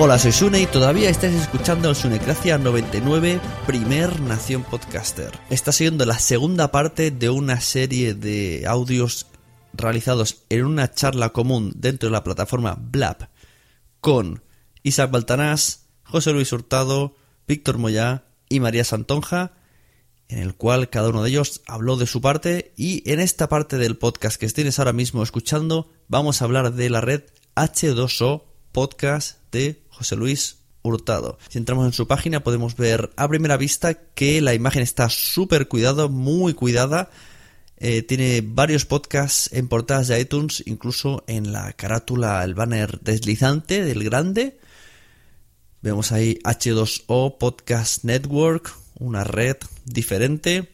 Hola, soy Sune y todavía estáis escuchando el Sunecracia 99, primer Nación Podcaster. Está siendo la segunda parte de una serie de audios realizados en una charla común dentro de la plataforma Blab con Isaac Baltanás, José Luis Hurtado, Víctor Moyá y María Santonja, en el cual cada uno de ellos habló de su parte y en esta parte del podcast que estéis ahora mismo escuchando vamos a hablar de la red H2O Podcast de José Luis Hurtado. Si entramos en su página podemos ver a primera vista que la imagen está súper cuidada, muy cuidada. Eh, tiene varios podcasts en portadas de iTunes, incluso en la carátula, el banner deslizante del grande. Vemos ahí H2O Podcast Network, una red diferente.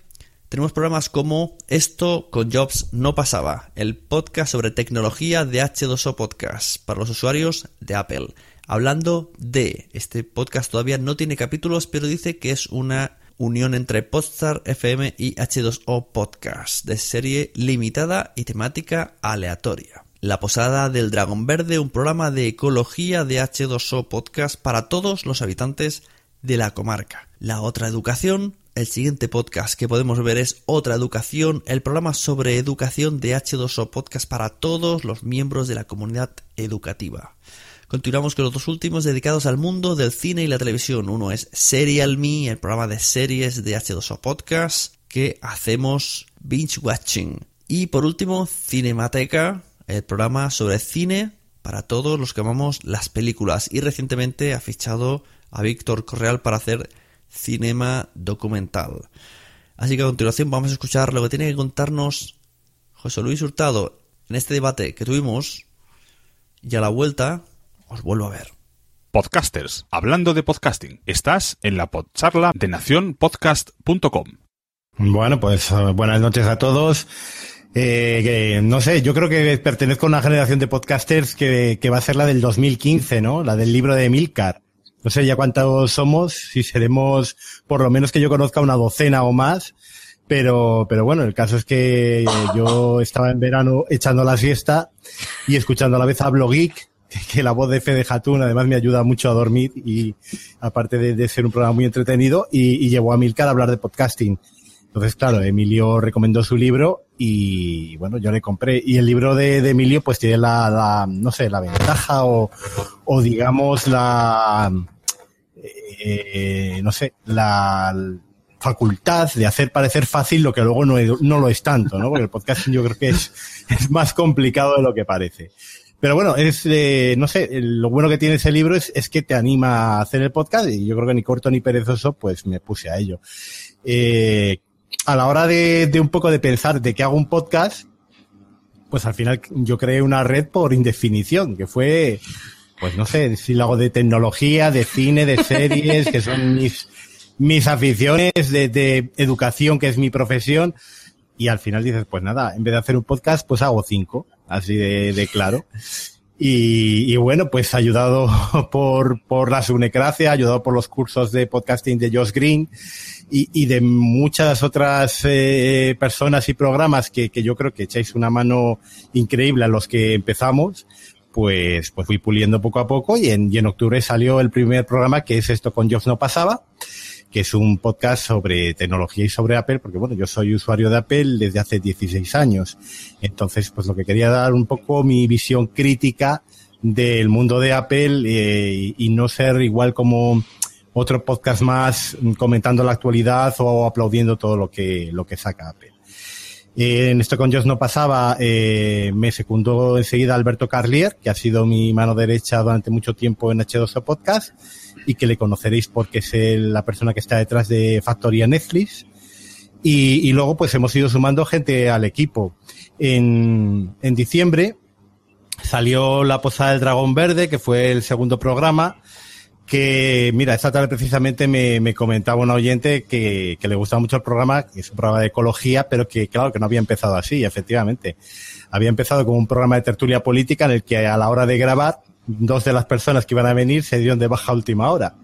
Tenemos programas como Esto con Jobs no pasaba, el podcast sobre tecnología de H2O Podcast para los usuarios de Apple hablando de este podcast todavía no tiene capítulos, pero dice que es una unión entre Podstar FM y H2O Podcast, de serie limitada y temática aleatoria. La Posada del Dragón Verde, un programa de ecología de H2O Podcast para todos los habitantes de la comarca. La otra educación, el siguiente podcast que podemos ver es Otra Educación, el programa sobre educación de H2O Podcast para todos los miembros de la comunidad educativa. Continuamos con los dos últimos dedicados al mundo del cine y la televisión. Uno es Serial Me, el programa de series de H2O Podcast que hacemos binge watching. Y por último, Cinemateca, el programa sobre cine para todos los que amamos las películas. Y recientemente ha fichado a Víctor Correal para hacer cinema documental. Así que a continuación vamos a escuchar lo que tiene que contarnos José Luis Hurtado en este debate que tuvimos. Y a la vuelta os vuelvo a ver. Podcasters, hablando de podcasting, estás en la podcharla de nacionpodcast.com. Bueno, pues uh, buenas noches a todos. Eh, que, no sé, yo creo que pertenezco a una generación de podcasters que, que va a ser la del 2015, ¿no? La del libro de Milcar. No sé ya cuántos somos, si seremos por lo menos que yo conozca una docena o más. Pero, pero bueno, el caso es que yo estaba en verano echando la siesta y escuchando a la vez a Blogeek, que la voz de Fede Hatun además me ayuda mucho a dormir y aparte de, ser un programa muy entretenido y, llevó a Milcar a hablar de podcasting. Entonces, claro, Emilio recomendó su libro y bueno, yo le compré. Y el libro de, Emilio pues tiene la, no sé, la ventaja o, digamos la, eh, no sé, la, facultad de hacer parecer fácil lo que luego no, no lo es tanto, ¿no? Porque el podcast yo creo que es, es más complicado de lo que parece. Pero bueno, es, eh, no sé, lo bueno que tiene ese libro es, es que te anima a hacer el podcast y yo creo que ni corto ni perezoso, pues me puse a ello. Eh, a la hora de, un poco de pensar de que hago un podcast, pues al final yo creé una red por indefinición, que fue, pues no sé, si lo hago de tecnología, de cine, de series, que son mis, mis aficiones, de, de educación, que es mi profesión, y al final dices, pues nada, en vez de hacer un podcast, pues hago cinco, así de, claro. Y, bueno, pues ayudado por, por la Sunecracia, ayudado por los cursos de podcasting de Josh Green y, y de muchas otras eh, personas y programas que, que yo creo que echáis una mano increíble a los que empezamos, pues, pues fui puliendo poco a poco y en, y en octubre salió el primer programa que es esto con Josh no pasaba que es un podcast sobre tecnología y sobre Apple, porque bueno, yo soy usuario de Apple desde hace 16 años. Entonces, pues lo que quería dar un poco mi visión crítica del mundo de Apple eh, y no ser igual como otro podcast más comentando la actualidad o aplaudiendo todo lo que, lo que saca Apple. Eh, en esto con Josh no pasaba, eh, me secundó enseguida Alberto Carlier, que ha sido mi mano derecha durante mucho tiempo en H2O Podcast y que le conoceréis porque es el, la persona que está detrás de Factoría Netflix. Y, y, luego pues hemos ido sumando gente al equipo. En, en diciembre salió La Posada del Dragón Verde, que fue el segundo programa, que, mira, esta tarde precisamente me, me comentaba un oyente que, que, le gustaba mucho el programa, que es un programa de ecología, pero que, claro, que no había empezado así, efectivamente. Había empezado como un programa de tertulia política en el que a la hora de grabar dos de las personas que iban a venir se dieron de baja última hora.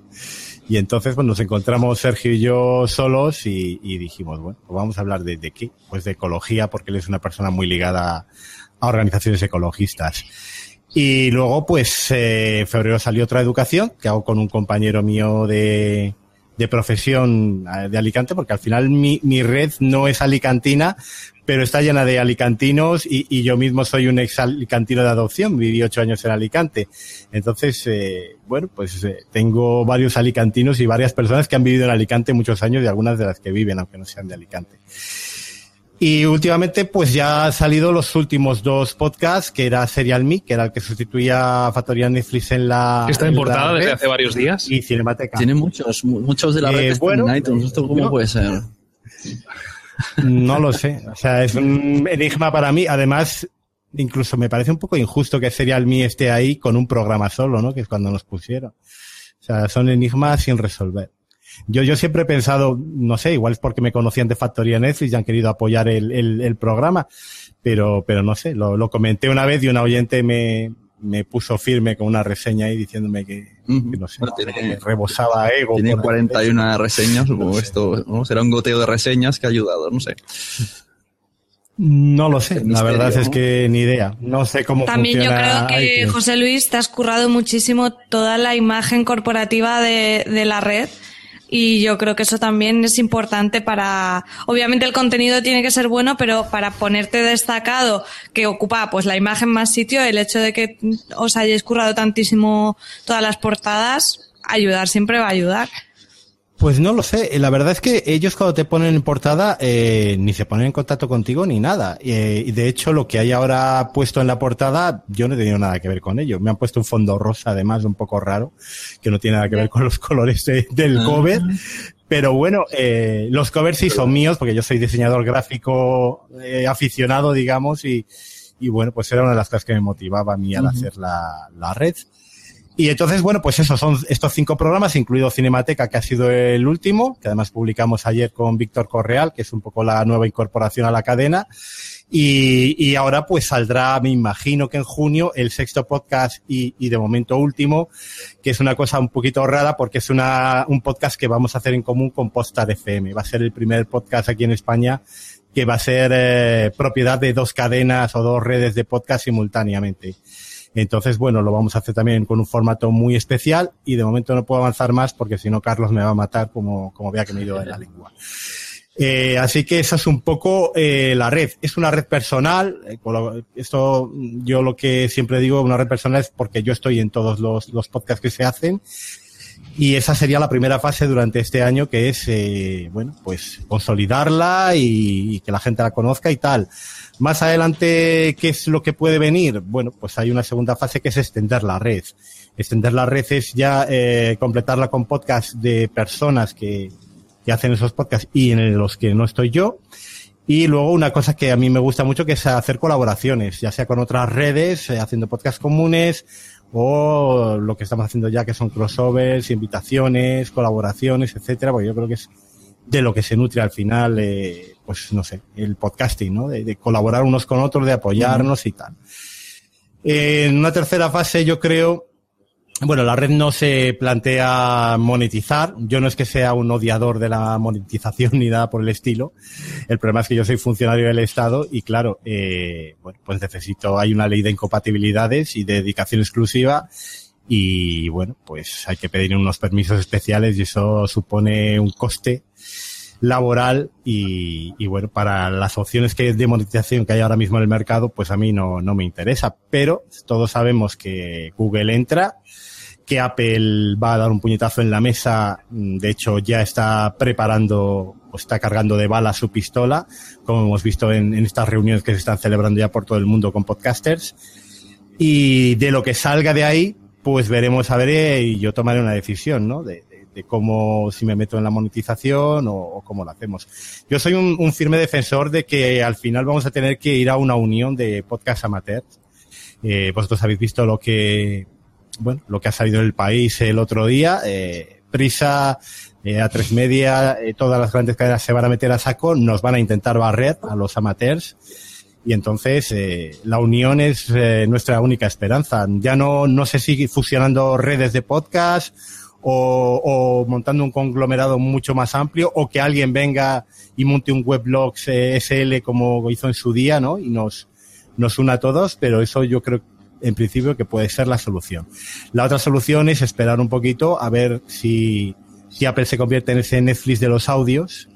Y entonces pues, nos encontramos Sergio y yo solos y, dijimos, bueno, pues vamos a hablar de, de, qué? Pues de ecología, porque él es una persona muy ligada a organizaciones ecologistas. Y luego, pues, eh, en febrero salió otra educación que hago con un compañero mío de, de profesión eh, de Alicante, porque al final mi, mi red no es alicantina, pero está llena de alicantinos y, y, yo mismo soy un ex alicantino de adopción, viví ocho años en Alicante. Entonces, eh, bueno, pues eh, tengo varios alicantinos y varias personas que han vivido en Alicante muchos años y algunas de las que viven, aunque no sean de Alicante. Y últimamente, pues ya han salido los últimos dos podcasts, que era Serial Me, que era el que sustituía a Factoría Netflix en la. Está en portada desde hace varios días. Y Cinemateca. Tiene muchos, muchos de la red eh, bueno, en iTunes. ¿Esto cómo no, puede ser? No lo sé. O sea, es un enigma para mí. Además, incluso me parece un poco injusto que Serial Me esté ahí con un programa solo, ¿no? Que es cuando nos pusieron. O sea, son enigmas sin resolver. Yo, yo siempre he pensado, no sé, igual es porque me conocían de Factoría Netflix y han querido apoyar el, el, el programa, pero, pero no sé, lo, lo, comenté una vez y una oyente me, me puso firme con una reseña ahí diciéndome que, uh -huh. que no sé, bueno, tiene, que rebosaba ego. Tiene 41 reseñas, supongo esto, ¿no? Será un goteo de reseñas que ha ayudado, no sé. No lo sé, la verdad ¿no? es que ni idea. No sé cómo También funciona. yo creo que, iTunes. José Luis, te has currado muchísimo toda la imagen corporativa de, de la red y yo creo que eso también es importante para obviamente el contenido tiene que ser bueno pero para ponerte destacado que ocupa pues la imagen más sitio el hecho de que os hayáis currado tantísimo todas las portadas ayudar siempre va a ayudar pues no lo sé. La verdad es que ellos cuando te ponen en portada eh, ni se ponen en contacto contigo ni nada. Eh, y de hecho lo que hay ahora puesto en la portada yo no he tenido nada que ver con ello. Me han puesto un fondo rosa además un poco raro que no tiene nada que ver con los colores de, del Ah. cover. Pero bueno, eh, los covers sí son míos porque yo soy diseñador gráfico eh, aficionado, digamos, y, y bueno, pues era una de las cosas que me motivaba a mí al hacer la, la red. Y entonces, bueno, pues eso, son estos cinco programas, incluido Cinemateca, que ha sido el último, que además publicamos ayer con Víctor Correal, que es un poco la nueva incorporación a la cadena. Y, y ahora pues saldrá, me imagino que en junio, el sexto podcast y, y de momento último, que es una cosa un poquito rara porque es una, un podcast que vamos a hacer en común con Postar FM. Va a ser el primer podcast aquí en España que va a ser eh, propiedad de dos cadenas o dos redes de podcast simultáneamente. Entonces, bueno, lo vamos a hacer también con un formato muy especial y de momento no puedo avanzar más porque si no Carlos me va a matar como, como vea que me he ido de la lengua. Eh, así que esa es un poco eh, la red. Es una red personal. Eh, esto yo lo que siempre digo, una red personal es porque yo estoy en todos los, los podcasts que se hacen Y esa sería la primera fase durante este año, que es, eh, bueno, pues consolidarla y, que la gente la conozca y tal. Más adelante, ¿qué es lo que puede venir? Bueno, pues hay una segunda fase que es extender la red. Extender la red es ya eh, completarla con podcasts de personas que, que hacen esos podcasts y en los que no estoy yo. Y luego una cosa que a mí me gusta mucho que es hacer colaboraciones, ya sea con otras redes, eh, haciendo podcasts comunes o lo que estamos haciendo ya que son crossovers, invitaciones, colaboraciones, etcétera, porque yo creo que es de lo que se nutre al final, eh, pues no sé, el podcasting, ¿no? De, colaborar unos con otros, de apoyarnos y tal. en una tercera fase yo creo bueno, la red no se plantea monetizar. Yo no es que sea un odiador de la monetización ni nada por el estilo. El problema es que yo soy funcionario del Estado y claro, eh, bueno, pues necesito, hay una ley de incompatibilidades y de dedicación exclusiva y bueno, pues hay que pedir unos permisos especiales y eso supone un coste laboral y, y, bueno, para las opciones que de monetización que hay ahora mismo en el mercado, pues a mí no, no me interesa. Pero todos sabemos que Google entra, que Apple va a dar un puñetazo en la mesa. Mm, de hecho, ya está preparando o está cargando de bala su pistola, como hemos visto en, estas reuniones que se están celebrando ya por todo el mundo con podcasters. Y de lo que salga de ahí, pues veremos a ver eh, y yo tomaré una decisión, ¿no? De, cómo, si me meto en la monetización o, cómo lo hacemos. Yo soy un, firme defensor de que al final vamos a tener que ir a una unión de podcast amateurs. Eh, vosotros habéis visto lo que bueno, lo que ha salido en el país el otro día. Eh, Prisa, eh, a tres media, eh, todas las grandes cadenas se van a meter a saco, nos van a intentar barrer a los amateurs. Y entonces la unión es nuestra única esperanza. Ya no, no sé si fusionando redes de podcast o, montando un conglomerado mucho más amplio o que alguien venga y monte un weblog SL como hizo en su día, ¿no? Y nos, nos una a todos, pero eso yo creo en principio que puede ser la solución. La otra solución es esperar un poquito a ver si, si Apple se convierte en ese Netflix de los audios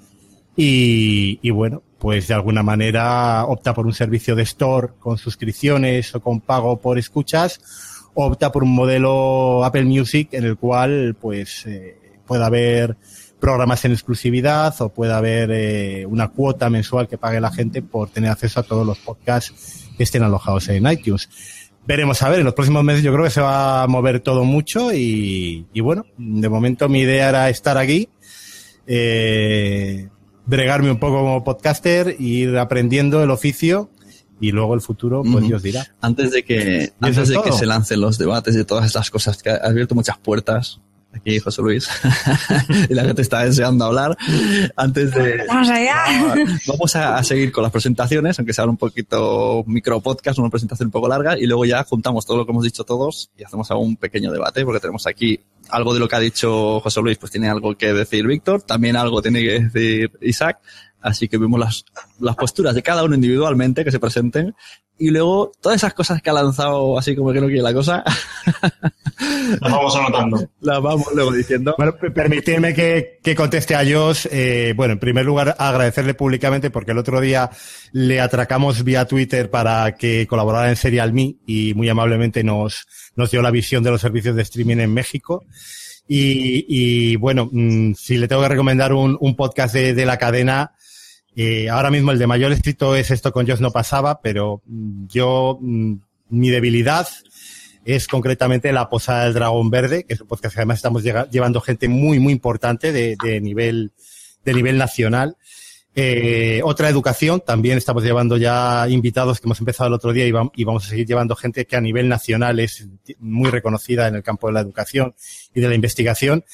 y, y bueno, pues de alguna manera opta por un servicio de store con suscripciones o con pago por escuchas, opta por un modelo Apple Music en el cual pues eh, pueda haber programas en exclusividad o pueda haber eh, una cuota mensual que pague la gente por tener acceso a todos los podcasts que estén alojados en iTunes. Veremos a ver, en los próximos meses yo creo que se va a mover todo mucho y, y bueno, de momento mi idea era estar aquí, eh, bregarme un poco como podcaster, ir aprendiendo el oficio y luego el futuro, pues Dios dirá. Antes de que, antes de que se lancen los debates y todas estas cosas, que ha abierto muchas puertas aquí José Luis, y la gente está deseando hablar. Antes de... Vamos allá. Vamos a, seguir con las presentaciones, aunque sea un poquito micro podcast, una presentación un poco larga, y luego ya juntamos todo lo que hemos dicho todos y hacemos un pequeño debate, porque tenemos aquí algo de lo que ha dicho José Luis, pues tiene algo que decir Víctor, también algo tiene que decir Isaac, Así que vemos las, las posturas de cada uno individualmente que se presenten y luego todas esas cosas que ha lanzado así como que no quiere la cosa. las vamos anotando. Las vamos luego diciendo. Bueno, permitidme que, que conteste a Josh. Eh, bueno, en primer lugar, agradecerle públicamente porque el otro día le atracamos vía Twitter para que colaborara en Serial Me y muy amablemente nos, nos dio la visión de los servicios de streaming en México. Y, y bueno, mm, si le tengo que recomendar un, un podcast de, de la cadena, eh, ahora mismo el de mayor éxito es esto con Josh no pasaba, pero mm, yo, mm, mi debilidad es concretamente la Posada del Dragón Verde, que es un podcast que además estamos llevando gente muy, muy importante de, nivel, de nivel nacional. Eh, otra educación, también estamos llevando ya invitados que hemos empezado el otro día y, y, vamos a seguir llevando gente que a nivel nacional es muy reconocida en el campo de la educación y de la investigación.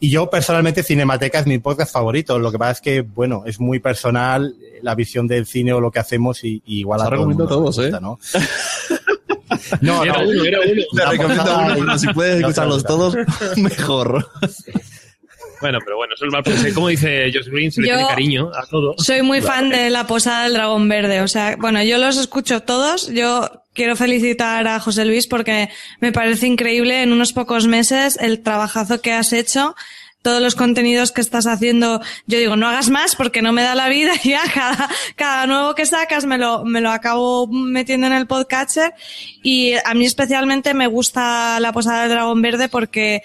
Y yo personalmente Cinemateca es mi podcast favorito. Lo que pasa es que, bueno, es muy personal eh, la visión del cine o lo que hacemos y, igual a recomiendo a todos, ¿eh? ¿no? no, era uno, era uno. Te recomiendo uno, pero si puedes escucharlos todos, mejor. Bueno, pero bueno, eso es mal Como dice Josh Green, se le tiene cariño a todos. Soy muy fan de La Posada del Dragón Verde. O sea, bueno, yo los escucho todos. Yo quiero felicitar a José Luis porque me parece increíble en unos pocos meses el trabajazo que has hecho todos los contenidos que estás haciendo, yo digo, no hagas más porque no me da la vida ya cada, cada nuevo que sacas me lo, me lo acabo metiendo en el podcatcher y a mí especialmente me gusta la posada del dragón verde porque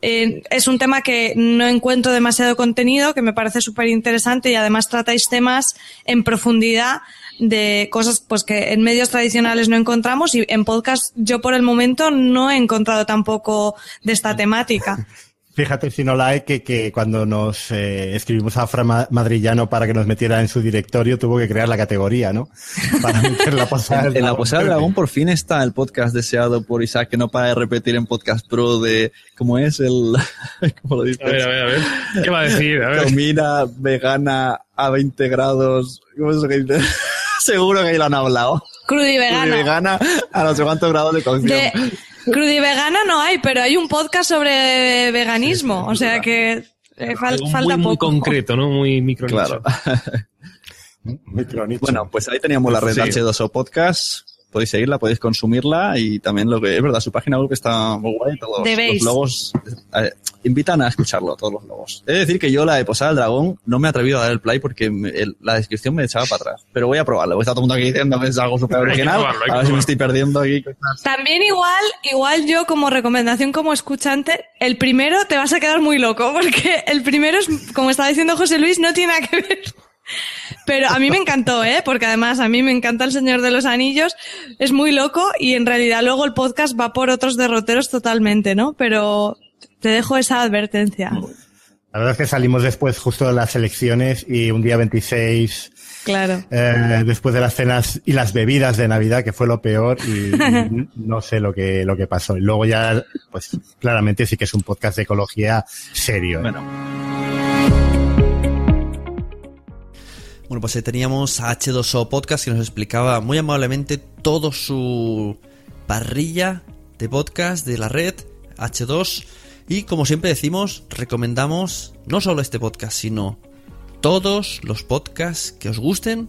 eh, es un tema que no encuentro demasiado contenido, que me parece súper interesante y además tratáis temas en profundidad de cosas pues que en medios tradicionales no encontramos y en podcast yo por el momento no he encontrado tampoco de esta temática. Fíjate si no la hay que, que cuando nos eh, escribimos a Fran Madrillano para que nos metiera en su directorio tuvo que crear la categoría, ¿no? Para meter la posada En la posada del dragón por fin está el podcast deseado por Isaac que no para de repetir en Podcast Pro de cómo es el ¿cómo lo dices? A ver, a ver, a ver. ¿Qué va a decir? A ver. Comida vegana a 20 grados. ¿Cómo es eso que dice? Seguro que ahí lo han hablado. Crudi vegana. Crudi vegana a no sé cuántos grados de cocción. De crudi vegana no hay, pero hay un podcast sobre veganismo, o sea que eh, fal- Algo falta muy, muy poco. concreto, ¿no? Muy micro Claro. Bueno, pues ahí teníamos la red Sí. H2O Podcast. Podéis seguirla, podéis consumirla y también lo que es verdad, su página web está muy guay. Todos Debéis. los logos eh, invitan a escucharlo, todos los logos. Es decir, que yo la de Posada del Dragón no me he atrevido a dar el play porque me- el- la descripción me echaba para atrás. Pero voy a probarlo. Voy a estar todo el mundo aquí diciendo que es algo súper original. A ver si me estoy perdiendo aquí. También igual, igual yo como recomendación como escuchante, el primero te vas a quedar muy loco, porque el primero es, como estaba diciendo José Luis, no tiene nada que ver. Pero a mí me encantó, ¿eh? Porque además a mí me encanta El Señor de los Anillos, es muy loco y en realidad luego el podcast va por otros derroteros totalmente, ¿no? Pero te dejo esa advertencia. La verdad es que salimos después justo de las elecciones y un día 26, Claro. eh, después de las cenas y las bebidas de Navidad, que fue lo peor, y no sé lo que, lo que pasó. Y luego ya, pues claramente sí que es un podcast de ecología serio. ¿eh? Bueno. Bueno, pues teníamos a H2O Podcast que nos explicaba muy amablemente todo su parrilla de podcast de la red H2. Y como siempre decimos, recomendamos no solo este podcast, sino todos los podcasts que os gusten.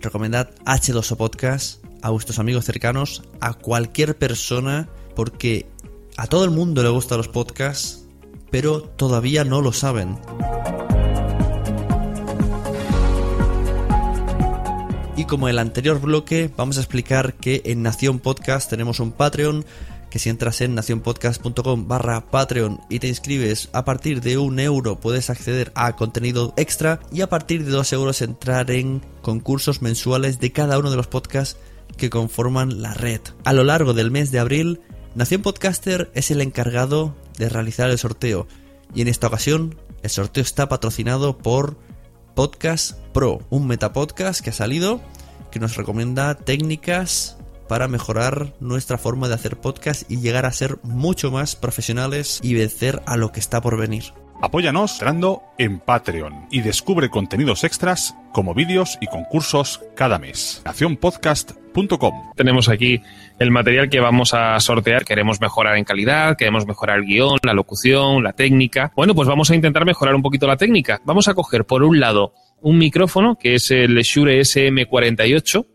Recomendad H2O Podcast a vuestros amigos cercanos, a cualquier persona, porque a todo el mundo le gustan los podcasts, pero todavía no lo saben. Y como el anterior bloque, vamos a explicar que en Nación Podcast tenemos un Patreon, que si entras en nacionpodcast.com barra Patreon y te inscribes a partir de un euro puedes acceder a contenido extra y a partir de dos euros entrar en concursos mensuales de cada uno de los podcasts que conforman la red. A lo largo del mes de abril, Nación Podcaster es el encargado de realizar el sorteo y en esta ocasión el sorteo está patrocinado por Podcast Pro, un metapodcast que ha salido que nos recomienda técnicas para mejorar nuestra forma de hacer podcast y llegar a ser mucho más profesionales y vencer a lo que está por venir. Apóyanos entrando en Patreon y descubre contenidos extras como vídeos y concursos cada mes. Tenemos aquí el material que vamos a sortear. Queremos mejorar en calidad, queremos mejorar el guion, la locución, la técnica. Bueno, pues vamos a intentar mejorar un poquito la técnica. Vamos a coger, por un lado, un micrófono, que es el Shure SM48,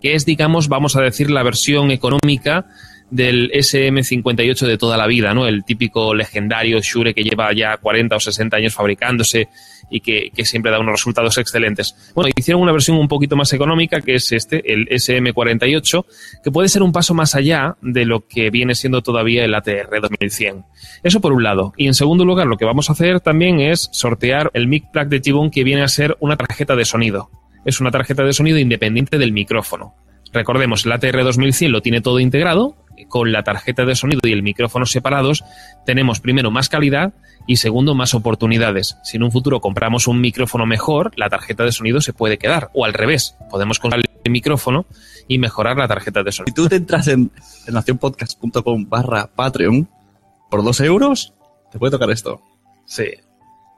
que es, digamos, vamos a decir, la versión económica del SM58 de toda la vida, ¿no? El típico legendario Shure que lleva ya 40 o 60 años fabricándose y que, siempre da unos resultados excelentes. Bueno, hicieron una versión un poquito más económica, que es este, el SM48, que puede ser un paso más allá de lo que viene siendo todavía el ATR 2100. Eso por un lado. Y en segundo lugar, lo que vamos a hacer también es sortear el mic plug de T-Bone que viene a ser una tarjeta de sonido. Es una tarjeta de sonido independiente del micrófono. Recordemos, el ATR 2100 lo tiene todo integrado, con la tarjeta de sonido y el micrófono separados, tenemos primero más calidad y segundo más oportunidades. Si en un futuro compramos un micrófono mejor, la tarjeta de sonido se puede quedar. O al revés, podemos comprar el micrófono y mejorar la tarjeta de Si sonido. tú te entras en, en nacionpodcast.com barra Patreon por dos euros, te puede tocar esto. Sí.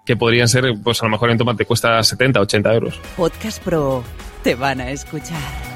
Que podrían ser, pues a lo mejor en Tomate cuesta 70, 80 euros. Podcast Pro. Te van a escuchar.